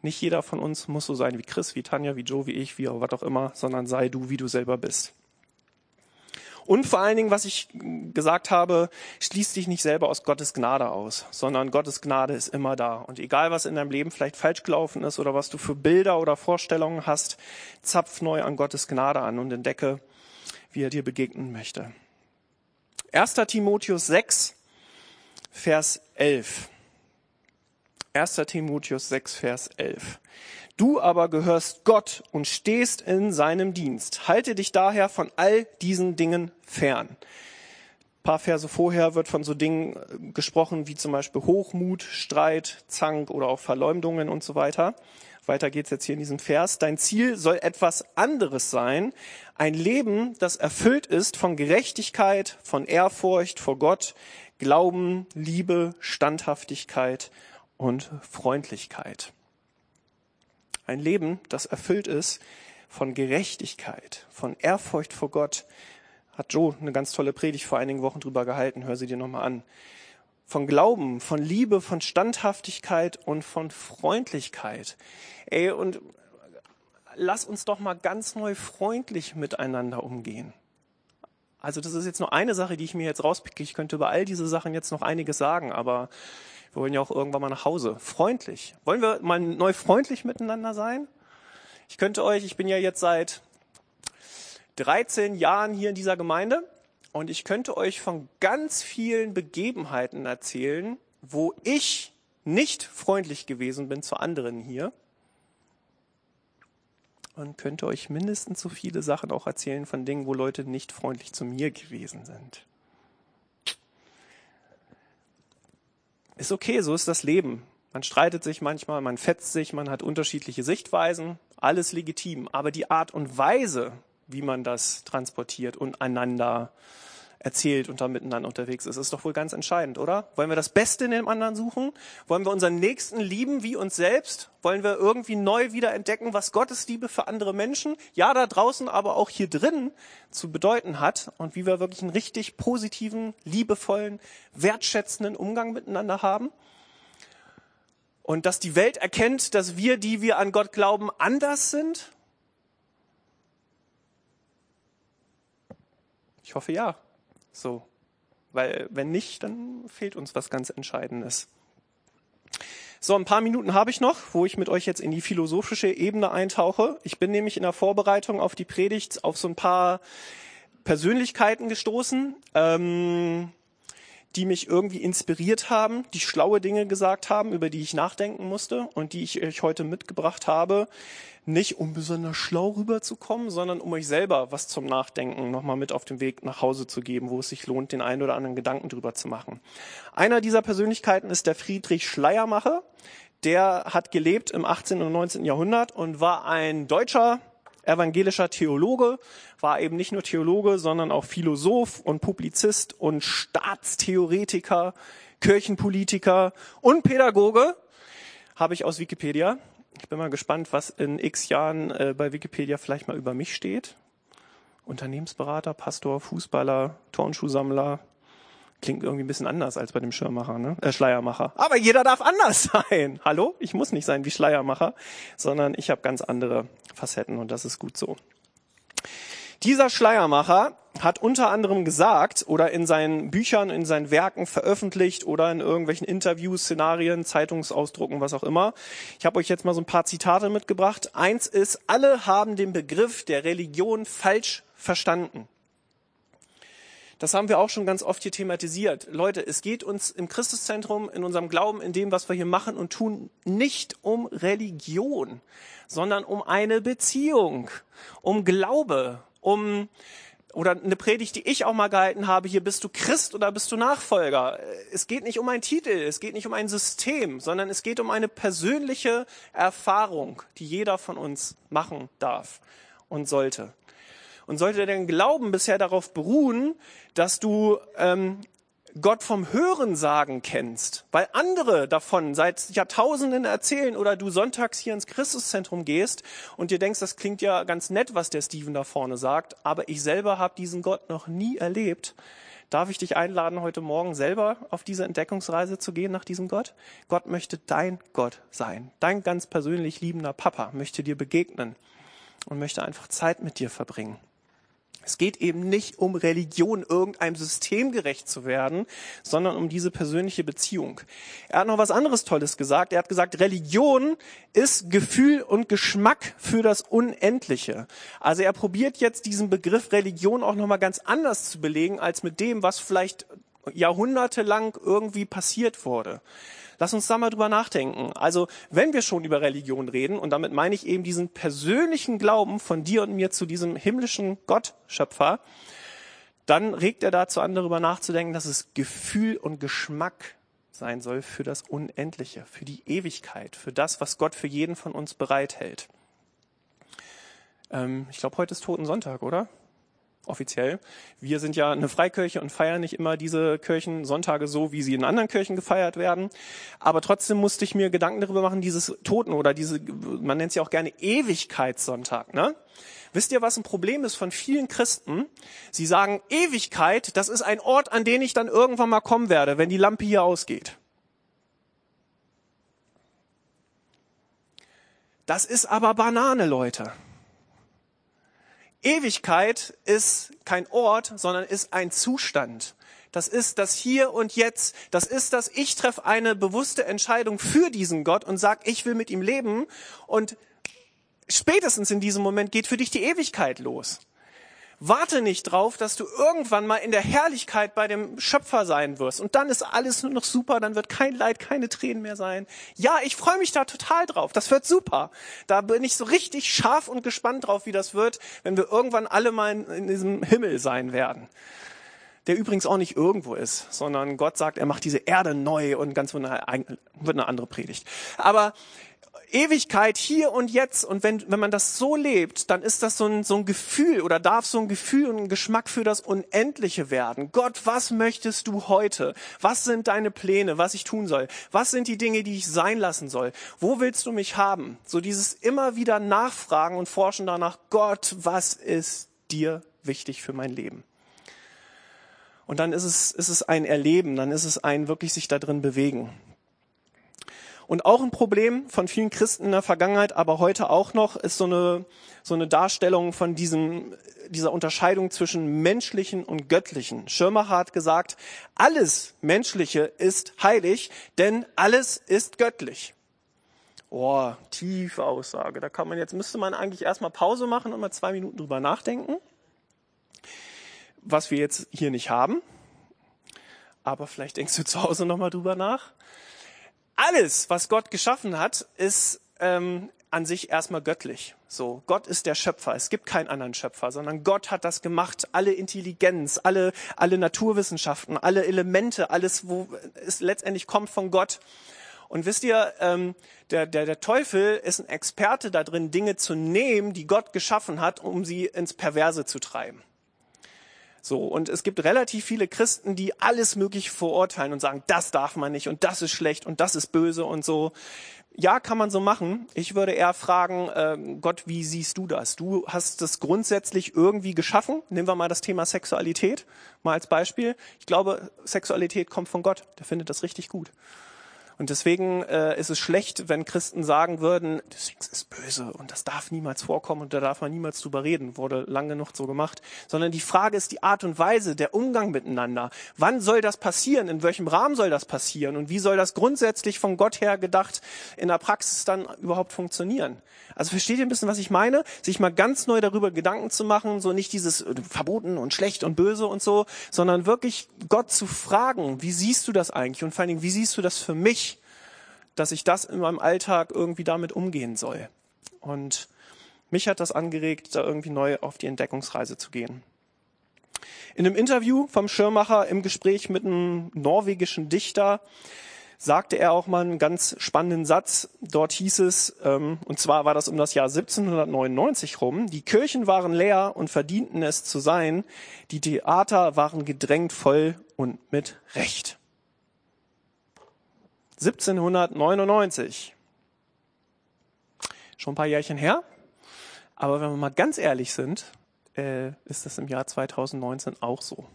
Nicht jeder von uns muss so sein wie Chris, wie Tanja, wie Joe, wie ich, wie was auch immer, sondern sei du, wie du selber bist. Und vor allen Dingen, was ich gesagt habe, schließ dich nicht selber aus Gottes Gnade aus, sondern Gottes Gnade ist immer da. Und egal, was in deinem Leben vielleicht falsch gelaufen ist oder was du für Bilder oder Vorstellungen hast, zapf neu an Gottes Gnade an und entdecke, wie er dir begegnen möchte. 1. Timotheus 6, Vers 11. 1. Timotheus 6, Vers 11. Du aber gehörst Gott und stehst in seinem Dienst. Halte dich daher von all diesen Dingen fern. Ein paar Verse vorher wird von so Dingen äh, gesprochen wie zum Beispiel Hochmut, Streit, Zank oder auch Verleumdungen und so weiter. Weiter geht's jetzt hier in diesem Vers. Dein Ziel soll etwas anderes sein. Ein Leben, das erfüllt ist von Gerechtigkeit, von Ehrfurcht vor Gott, Glauben, Liebe, Standhaftigkeit und Freundlichkeit. Ein Leben, das erfüllt ist von Gerechtigkeit, von Ehrfurcht vor Gott. Hat Joe eine ganz tolle Predigt vor einigen Wochen drüber gehalten. Hör sie dir nochmal an. Von Glauben, von Liebe, von Standhaftigkeit und von Freundlichkeit. Ey, und lass uns doch mal ganz neu freundlich miteinander umgehen. Also das ist jetzt nur eine Sache, die ich mir jetzt rauspicke. Ich könnte über all diese Sachen jetzt noch einiges sagen, aber wir wollen ja auch irgendwann mal nach Hause. Freundlich. Wollen wir mal neu freundlich miteinander sein? Ich könnte euch, ich bin ja jetzt seit 13 Jahren hier in dieser Gemeinde und ich könnte euch von ganz vielen Begebenheiten erzählen, wo ich nicht freundlich gewesen bin zu anderen hier. Und könnte euch mindestens so viele Sachen auch erzählen von Dingen, wo Leute nicht freundlich zu mir gewesen sind. Ist okay, so ist das Leben. Man streitet sich manchmal, man fetzt sich, man hat unterschiedliche Sichtweisen, alles legitim. Aber die Art und Weise, wie man das transportiert und einander erzählt und da miteinander unterwegs ist, ist doch wohl ganz entscheidend, oder? Wollen wir das Beste in dem anderen suchen? Wollen wir unseren Nächsten lieben wie uns selbst? Wollen wir irgendwie neu wieder entdecken, was Gottes Liebe für andere Menschen, ja da draußen, aber auch hier drin zu bedeuten hat und wie wir wirklich einen richtig positiven, liebevollen, wertschätzenden Umgang miteinander haben? Und dass die Welt erkennt, dass wir, die wir an Gott glauben, anders sind? Ich hoffe ja. So. Weil wenn nicht, dann fehlt uns was ganz Entscheidendes. So, ein paar Minuten habe ich noch, wo ich mit euch jetzt in die philosophische Ebene eintauche. Ich bin nämlich in der Vorbereitung auf die Predigt auf so ein paar Persönlichkeiten gestoßen, ähm, die mich irgendwie inspiriert haben, die schlaue Dinge gesagt haben, über die ich nachdenken musste und die ich euch heute mitgebracht habe, nicht um besonders schlau rüberzukommen, sondern um euch selber was zum Nachdenken nochmal mit auf den Weg nach Hause zu geben, wo es sich lohnt, den einen oder anderen Gedanken drüber zu machen. Einer dieser Persönlichkeiten ist der Friedrich Schleiermacher. Der hat gelebt im 18. und 19. Jahrhundert und war ein deutscher evangelischer Theologe, war eben nicht nur Theologe, sondern auch Philosoph und Publizist und Staatstheoretiker, Kirchenpolitiker und Pädagoge, habe ich aus Wikipedia. Ich bin mal gespannt, was in x Jahren äh, bei Wikipedia vielleicht mal über mich steht. Unternehmensberater, Pastor, Fußballer, Turnschuhsammler. Klingt irgendwie ein bisschen anders als bei dem Schirmmacher, ne? Äh, Schleiermacher. Aber jeder darf anders sein. Hallo? Ich muss nicht sein wie Schleiermacher, sondern ich habe ganz andere Facetten und das ist gut so. Dieser Schleiermacher hat unter anderem gesagt oder in seinen Büchern, in seinen Werken veröffentlicht oder in irgendwelchen Interviews, Szenarien, Zeitungsausdrucken, was auch immer. Ich habe euch jetzt mal so ein paar Zitate mitgebracht. Eins ist, alle haben den Begriff der Religion falsch verstanden. Das haben wir auch schon ganz oft hier thematisiert. Leute, es geht uns im Christuszentrum, in unserem Glauben, in dem, was wir hier machen und tun, nicht um Religion, sondern um eine Beziehung, um Glaube, um oder eine Predigt, die ich auch mal gehalten habe, hier bist du Christ oder bist du Nachfolger. Es geht nicht um einen Titel, es geht nicht um ein System, sondern es geht um eine persönliche Erfahrung, die jeder von uns machen darf und sollte. Und sollte dein Glauben bisher darauf beruhen, dass du ähm, Gott vom Hörensagen kennst, weil andere davon seit Jahrtausenden erzählen oder du sonntags hier ins Christuszentrum gehst und dir denkst, das klingt ja ganz nett, was der Steven da vorne sagt, aber ich selber habe diesen Gott noch nie erlebt. Darf ich dich einladen, heute Morgen selber auf diese Entdeckungsreise zu gehen nach diesem Gott? Gott möchte dein Gott sein. Dein ganz persönlich liebender Papa möchte dir begegnen und möchte einfach Zeit mit dir verbringen. Es geht eben nicht um Religion, irgendeinem System gerecht zu werden, sondern um diese persönliche Beziehung. Er hat noch was anderes Tolles gesagt. Er hat gesagt, Religion ist Gefühl und Geschmack für das Unendliche. Also er probiert jetzt diesen Begriff Religion auch nochmal ganz anders zu belegen, als mit dem, was vielleicht jahrhundertelang irgendwie passiert wurde. Lass uns da mal drüber nachdenken. Also, wenn wir schon über Religion reden, und damit meine ich eben diesen persönlichen Glauben von dir und mir zu diesem himmlischen Gott, Schöpfer, dann regt er dazu an, darüber nachzudenken, dass es Gefühl und Geschmack sein soll für das Unendliche, für die Ewigkeit, für das, was Gott für jeden von uns bereithält. Ähm, ich glaube, heute ist Toten Sonntag, oder? Offiziell. Wir sind ja eine Freikirche und feiern nicht immer diese Kirchensonntage so, wie sie in anderen Kirchen gefeiert werden. Aber trotzdem musste ich mir Gedanken darüber machen, dieses Toten oder diese, man nennt sie auch gerne Ewigkeitssonntag, ne? Wisst ihr, was ein Problem ist von vielen Christen? Sie sagen, Ewigkeit, das ist ein Ort, an den ich dann irgendwann mal kommen werde, wenn die Lampe hier ausgeht. Das ist aber Banane, Leute. Ewigkeit ist kein Ort, sondern ist ein Zustand. Das ist das Hier und Jetzt. Das ist das, ich treffe eine bewusste Entscheidung für diesen Gott und sag, ich will mit ihm leben. Und spätestens in diesem Moment geht für dich die Ewigkeit los. Warte nicht drauf, dass du irgendwann mal in der Herrlichkeit bei dem Schöpfer sein wirst. Und dann ist alles nur noch super, dann wird kein Leid, keine Tränen mehr sein. Ja, ich freue mich da total drauf. Das wird super. Da bin ich so richtig scharf und gespannt drauf, wie das wird, wenn wir irgendwann alle mal in, diesem Himmel sein werden. der übrigens auch nicht irgendwo ist, sondern Gott sagt, er macht diese Erde neu und ganz wird eine andere Predigt. Aber Ewigkeit hier und jetzt und wenn, wenn man das so lebt, dann ist das so ein, so ein Gefühl oder darf so ein Gefühl und ein Geschmack für das Unendliche werden. Gott, was möchtest du heute? Was sind deine Pläne, was ich tun soll? Was sind die Dinge, die ich sein lassen soll? Wo willst du mich haben? So dieses immer wieder nachfragen und forschen danach, Gott, was ist dir wichtig für mein Leben? Und dann ist es, ist es ein Erleben, dann ist es ein wirklich sich da drin bewegen. Und auch ein Problem von vielen Christen in der Vergangenheit, aber heute auch noch, ist so eine, so eine Darstellung von diesem, dieser Unterscheidung zwischen menschlichen und göttlichen. Schirmacher hat gesagt, alles Menschliche ist heilig, denn alles ist göttlich. Oh, tiefe Aussage. Da kann man jetzt, müsste man eigentlich erstmal Pause machen und mal zwei Minuten drüber nachdenken. Was wir jetzt hier nicht haben. Aber vielleicht denkst du zu Hause nochmal drüber nach alles, was Gott geschaffen hat, ist ähm, an sich erstmal göttlich. So, Gott ist der Schöpfer. Es gibt keinen anderen Schöpfer, sondern Gott hat das gemacht. Alle Intelligenz, alle, alle Naturwissenschaften, alle Elemente, alles, wo es letztendlich kommt von Gott. Und wisst ihr, ähm, der, der, der Teufel ist ein Experte da drin, Dinge zu nehmen, die Gott geschaffen hat, um sie ins Perverse zu treiben. So, und es gibt relativ viele Christen, die alles möglich verurteilen und sagen, das darf man nicht und das ist schlecht und das ist böse und so. Ja, kann man so machen. Ich würde eher fragen, äh, Gott, wie siehst du das? Du hast das grundsätzlich irgendwie geschaffen. Nehmen wir mal das Thema Sexualität mal als Beispiel. Ich glaube, Sexualität kommt von Gott. Der findet das richtig gut. Und deswegen äh, ist es schlecht, wenn Christen sagen würden, Sex ist böse und das darf niemals vorkommen und da darf man niemals drüber reden, wurde lange genug so gemacht. Sondern die Frage ist die Art und Weise, der Umgang miteinander. Wann soll das passieren? In welchem Rahmen soll das passieren? Und wie soll das grundsätzlich von Gott her gedacht in der Praxis dann überhaupt funktionieren? Also versteht ihr ein bisschen, was ich meine? Sich mal ganz neu darüber Gedanken zu machen, so nicht dieses äh, verboten und schlecht und böse und so, sondern wirklich Gott zu fragen, wie siehst du das eigentlich? Und vor allen Dingen, wie siehst du das für mich? Dass ich das in meinem Alltag irgendwie damit umgehen soll. Und mich hat das angeregt, da irgendwie neu auf die Entdeckungsreise zu gehen. In einem Interview vom Schirmacher im Gespräch mit einem norwegischen Dichter sagte er auch mal einen ganz spannenden Satz. Dort hieß es, ähm, und zwar war das um das Jahr 1799 rum, die Kirchen waren leer und verdienten es zu sein, die Theater waren gedrängt voll und mit Recht. 1799. Schon ein paar Jährchen her. Aber wenn wir mal ganz ehrlich sind, äh, ist das im Jahr 2019 auch so.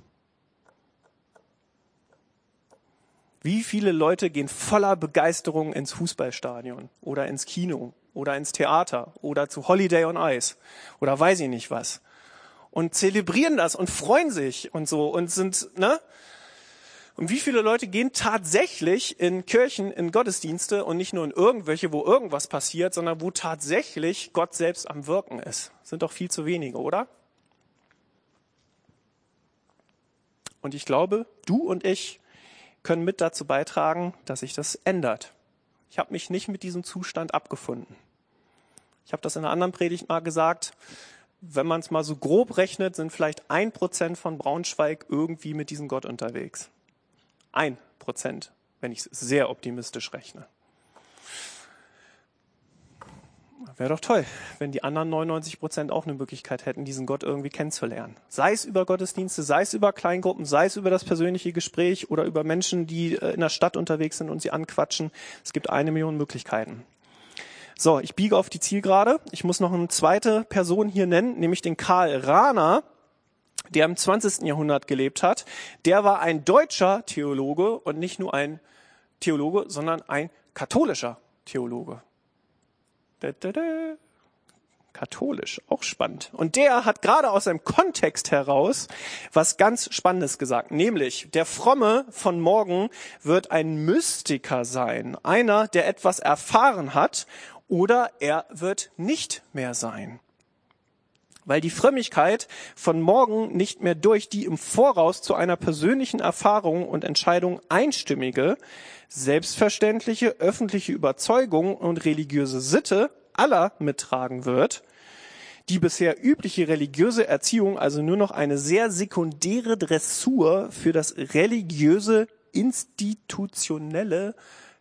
Wie viele Leute gehen voller Begeisterung ins Fußballstadion oder ins Kino oder ins Theater oder zu Holiday on Ice oder weiß ich nicht was und zelebrieren das und freuen sich und so und sind, ne? Und wie viele Leute gehen tatsächlich in Kirchen, in Gottesdienste und nicht nur in irgendwelche, wo irgendwas passiert, sondern wo tatsächlich Gott selbst am Wirken ist? Sind doch viel zu wenige, oder? Und ich glaube, du und ich können mit dazu beitragen, dass sich das ändert. Ich habe mich nicht mit diesem Zustand abgefunden. Ich habe das in einer anderen Predigt mal gesagt. Wenn man es mal so grob rechnet, sind vielleicht ein Prozent von Braunschweig irgendwie mit diesem Gott unterwegs. Ein Prozent, wenn ich es sehr optimistisch rechne. Wäre doch toll, wenn die anderen 99 Prozent auch eine Möglichkeit hätten, diesen Gott irgendwie kennenzulernen. Sei es über Gottesdienste, sei es über Kleingruppen, sei es über das persönliche Gespräch oder über Menschen, die äh, in der Stadt unterwegs sind und sie anquatschen. Es gibt eine Million Möglichkeiten. So, ich biege auf die Zielgerade. Ich muss noch eine zweite Person hier nennen, nämlich den Karl Rahner der im 20. Jahrhundert gelebt hat, der war ein deutscher Theologe und nicht nur ein Theologe, sondern ein katholischer Theologe. Da, da, da. Katholisch, auch spannend. Und der hat gerade aus seinem Kontext heraus was ganz Spannendes gesagt, nämlich der Fromme von morgen wird ein Mystiker sein, einer, der etwas erfahren hat, oder er wird nicht mehr sein weil die Frömmigkeit von morgen nicht mehr durch die im Voraus zu einer persönlichen Erfahrung und Entscheidung einstimmige, selbstverständliche öffentliche Überzeugung und religiöse Sitte aller mittragen wird, die bisher übliche religiöse Erziehung also nur noch eine sehr sekundäre Dressur für das religiöse institutionelle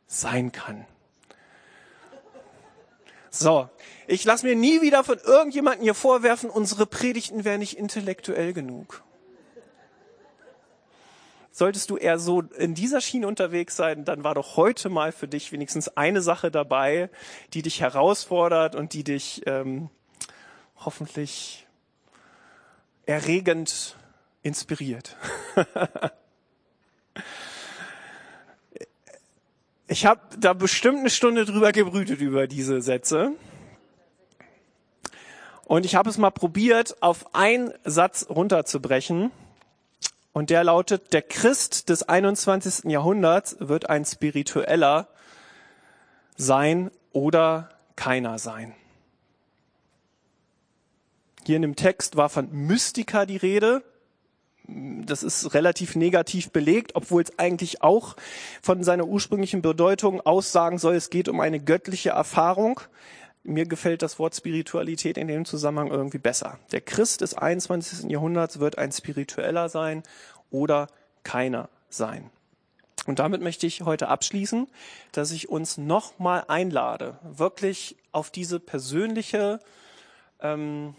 sein kann. So, ich lasse mir nie wieder von irgendjemandem hier vorwerfen, unsere Predigten wären nicht intellektuell genug. Solltest du eher so in dieser Schiene unterwegs sein, dann war doch heute mal für dich wenigstens eine Sache dabei, die dich herausfordert und die dich ähm, hoffentlich erregend inspiriert. ich habe da bestimmt eine Stunde drüber gebrütet über diese Sätze. Und ich habe es mal probiert, auf einen Satz runterzubrechen. Und der lautet, der Christ des 21. Jahrhunderts wird ein spiritueller sein oder keiner sein. Hier in dem Text war von Mystiker die Rede. Das ist relativ negativ belegt, obwohl es eigentlich auch von seiner ursprünglichen Bedeutung aussagen soll, es geht um eine göttliche Erfahrung. Mir gefällt das Wort Spiritualität in dem Zusammenhang irgendwie besser. Der Christ des 21. Jahrhunderts wird ein spiritueller sein oder keiner sein. Und damit möchte ich heute abschließen, dass ich uns nochmal einlade, wirklich auf diese persönliche ähm,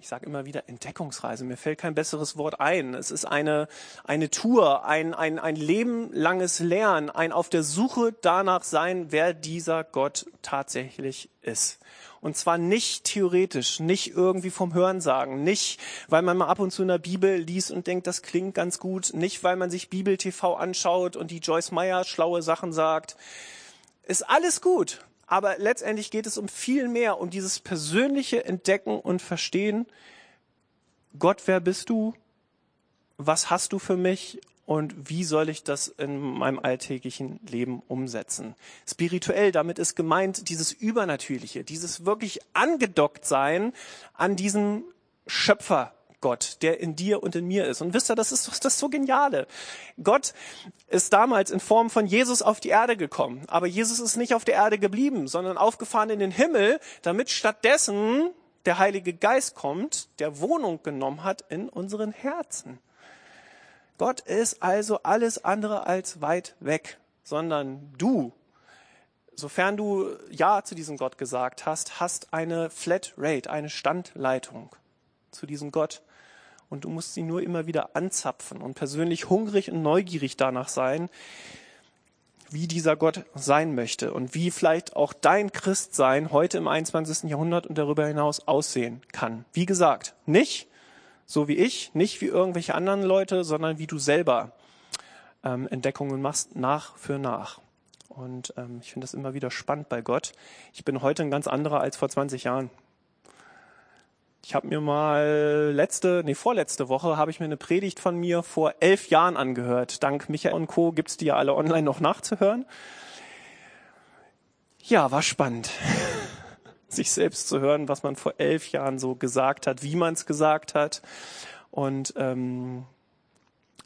ich sage immer wieder Entdeckungsreise. Mir fällt kein besseres Wort ein. Es ist eine, eine Tour, ein, ein, ein lebenlanges Lernen, ein auf der Suche danach sein, wer dieser Gott tatsächlich ist. Und zwar nicht theoretisch, nicht irgendwie vom Hörensagen, nicht, weil man mal ab und zu in der Bibel liest und denkt, das klingt ganz gut, nicht, weil man sich Bibel TV anschaut und die Joyce Meyer schlaue Sachen sagt. Ist alles gut. Aber letztendlich geht es um viel mehr, um dieses persönliche Entdecken und Verstehen. Gott, wer bist du? Was hast du für mich? Und wie soll ich das in meinem alltäglichen Leben umsetzen? Spirituell, damit ist gemeint dieses Übernatürliche, dieses wirklich angedockt sein an diesen Schöpfer Gott, der in dir und in mir ist. Und wisst ihr, das ist das so Geniale. Gott ist damals in Form von Jesus auf die Erde gekommen. Aber Jesus ist nicht auf der Erde geblieben, sondern aufgefahren in den Himmel, damit stattdessen der Heilige Geist kommt, der Wohnung genommen hat in unseren Herzen. Gott ist also alles andere als weit weg, sondern du, sofern du Ja zu diesem Gott gesagt hast, hast eine Flat Rate, eine Standleitung zu diesem Gott und du musst sie nur immer wieder anzapfen und persönlich hungrig und neugierig danach sein, wie dieser Gott sein möchte und wie vielleicht auch dein Christsein heute im 21. Jahrhundert und darüber hinaus aussehen kann. Wie gesagt, nicht so wie ich, nicht wie irgendwelche anderen Leute, sondern wie du selber ähm, Entdeckungen machst, nach für nach. Und ähm, ich finde das immer wieder spannend bei Gott. Ich bin heute ein ganz anderer als vor 20 Jahren. Ich habe mir mal letzte, nee, vorletzte Woche habe ich mir eine Predigt von mir vor elf Jahren angehört. Dank Michael und Co. gibt's die ja alle online noch nachzuhören. Ja, war spannend, sich selbst zu hören, was man vor elf Jahren so gesagt hat, wie man es gesagt hat. Und ähm,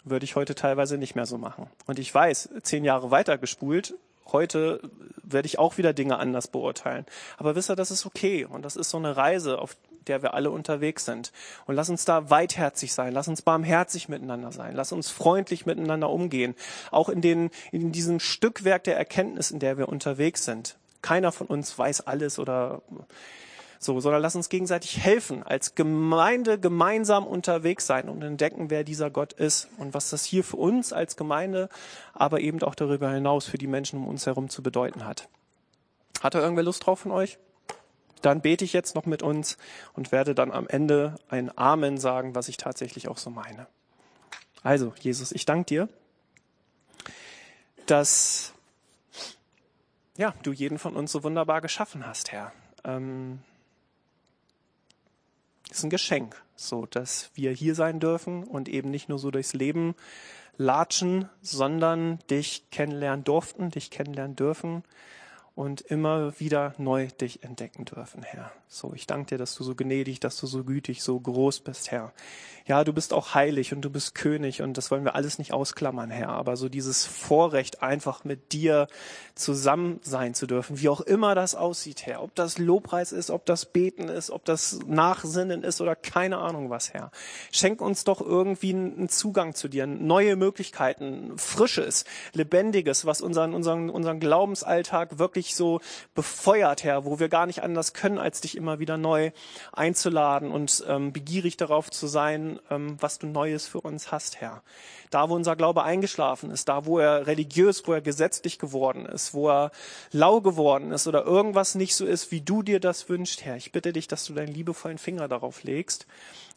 würde ich heute teilweise nicht mehr so machen. Und ich weiß, zehn Jahre weiter gespult, heute werde ich auch wieder Dinge anders beurteilen. Aber wisst ihr, das ist okay. Und das ist so eine Reise, auf der wir alle unterwegs sind. Und lass uns da weitherzig sein, lass uns barmherzig miteinander sein, lass uns freundlich miteinander umgehen, auch in, den, in diesem Stückwerk der Erkenntnis, in der wir unterwegs sind. Keiner von uns weiß alles oder so, sondern lass uns gegenseitig helfen, als Gemeinde gemeinsam unterwegs sein und entdecken, wer dieser Gott ist und was das hier für uns als Gemeinde, aber eben auch darüber hinaus für die Menschen um uns herum zu bedeuten hat. Hat da irgendwer Lust drauf von euch? Dann bete ich jetzt noch mit uns und werde dann am Ende ein Amen sagen, was ich tatsächlich auch so meine. Also, Jesus, ich danke dir, dass ja, du jeden von uns so wunderbar geschaffen hast, Herr. Ähm, ist ein Geschenk, so dass wir hier sein dürfen und eben nicht nur so durchs Leben latschen, sondern dich kennenlernen durften, dich kennenlernen dürfen und immer wieder neu dich entdecken dürfen, Herr. So, ich danke dir, dass du so gnädig, dass du so gütig, so groß bist, Herr. Ja, du bist auch heilig und du bist König und das wollen wir alles nicht ausklammern, Herr. Aber so dieses Vorrecht, einfach mit dir zusammen sein zu dürfen, wie auch immer das aussieht, Herr. Ob das Lobpreis ist, ob das Beten ist, ob das Nachsinnen ist oder keine Ahnung was, Herr. Schenk uns doch irgendwie einen Zugang zu dir, neue Möglichkeiten, Frisches, Lebendiges, was unseren, unseren, unseren Glaubensalltag wirklich so befeuert, Herr, wo wir gar nicht anders können, als dich immer wieder neu einzuladen und ähm, begierig darauf zu sein, ähm, was du Neues für uns hast, Herr. Da, wo unser Glaube eingeschlafen ist, da, wo er religiös, wo er gesetzlich geworden ist, wo er lau geworden ist oder irgendwas nicht so ist, wie du dir das wünschst, Herr. Ich bitte dich, dass du deinen liebevollen Finger darauf legst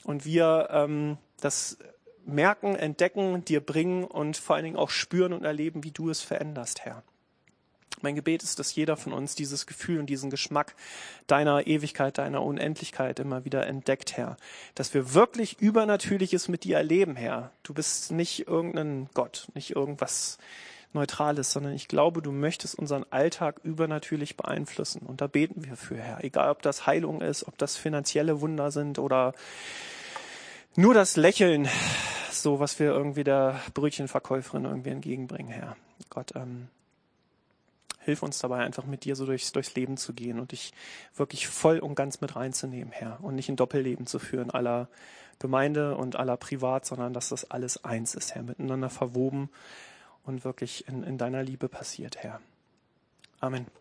und wir ähm, das merken, entdecken, dir bringen und vor allen Dingen auch spüren und erleben, wie du es veränderst, Herr. Mein Gebet ist, dass jeder von uns dieses Gefühl und diesen Geschmack deiner Ewigkeit, deiner Unendlichkeit immer wieder entdeckt, Herr. Dass wir wirklich Übernatürliches mit dir erleben, Herr. Du bist nicht irgendein Gott, nicht irgendwas Neutrales, sondern ich glaube, du möchtest unseren Alltag übernatürlich beeinflussen. Und da beten wir für, Herr. Egal, ob das Heilung ist, ob das finanzielle Wunder sind oder nur das Lächeln, so was wir irgendwie der Brötchenverkäuferin irgendwie entgegenbringen, Herr. Gott, ähm, Hilf uns dabei, einfach mit dir so durchs, durchs Leben zu gehen und dich wirklich voll und ganz mit reinzunehmen, Herr. Und nicht ein Doppelleben zu führen aller Gemeinde und aller Privat, sondern dass das alles eins ist, Herr, miteinander verwoben und wirklich in, in deiner Liebe passiert, Herr. Amen.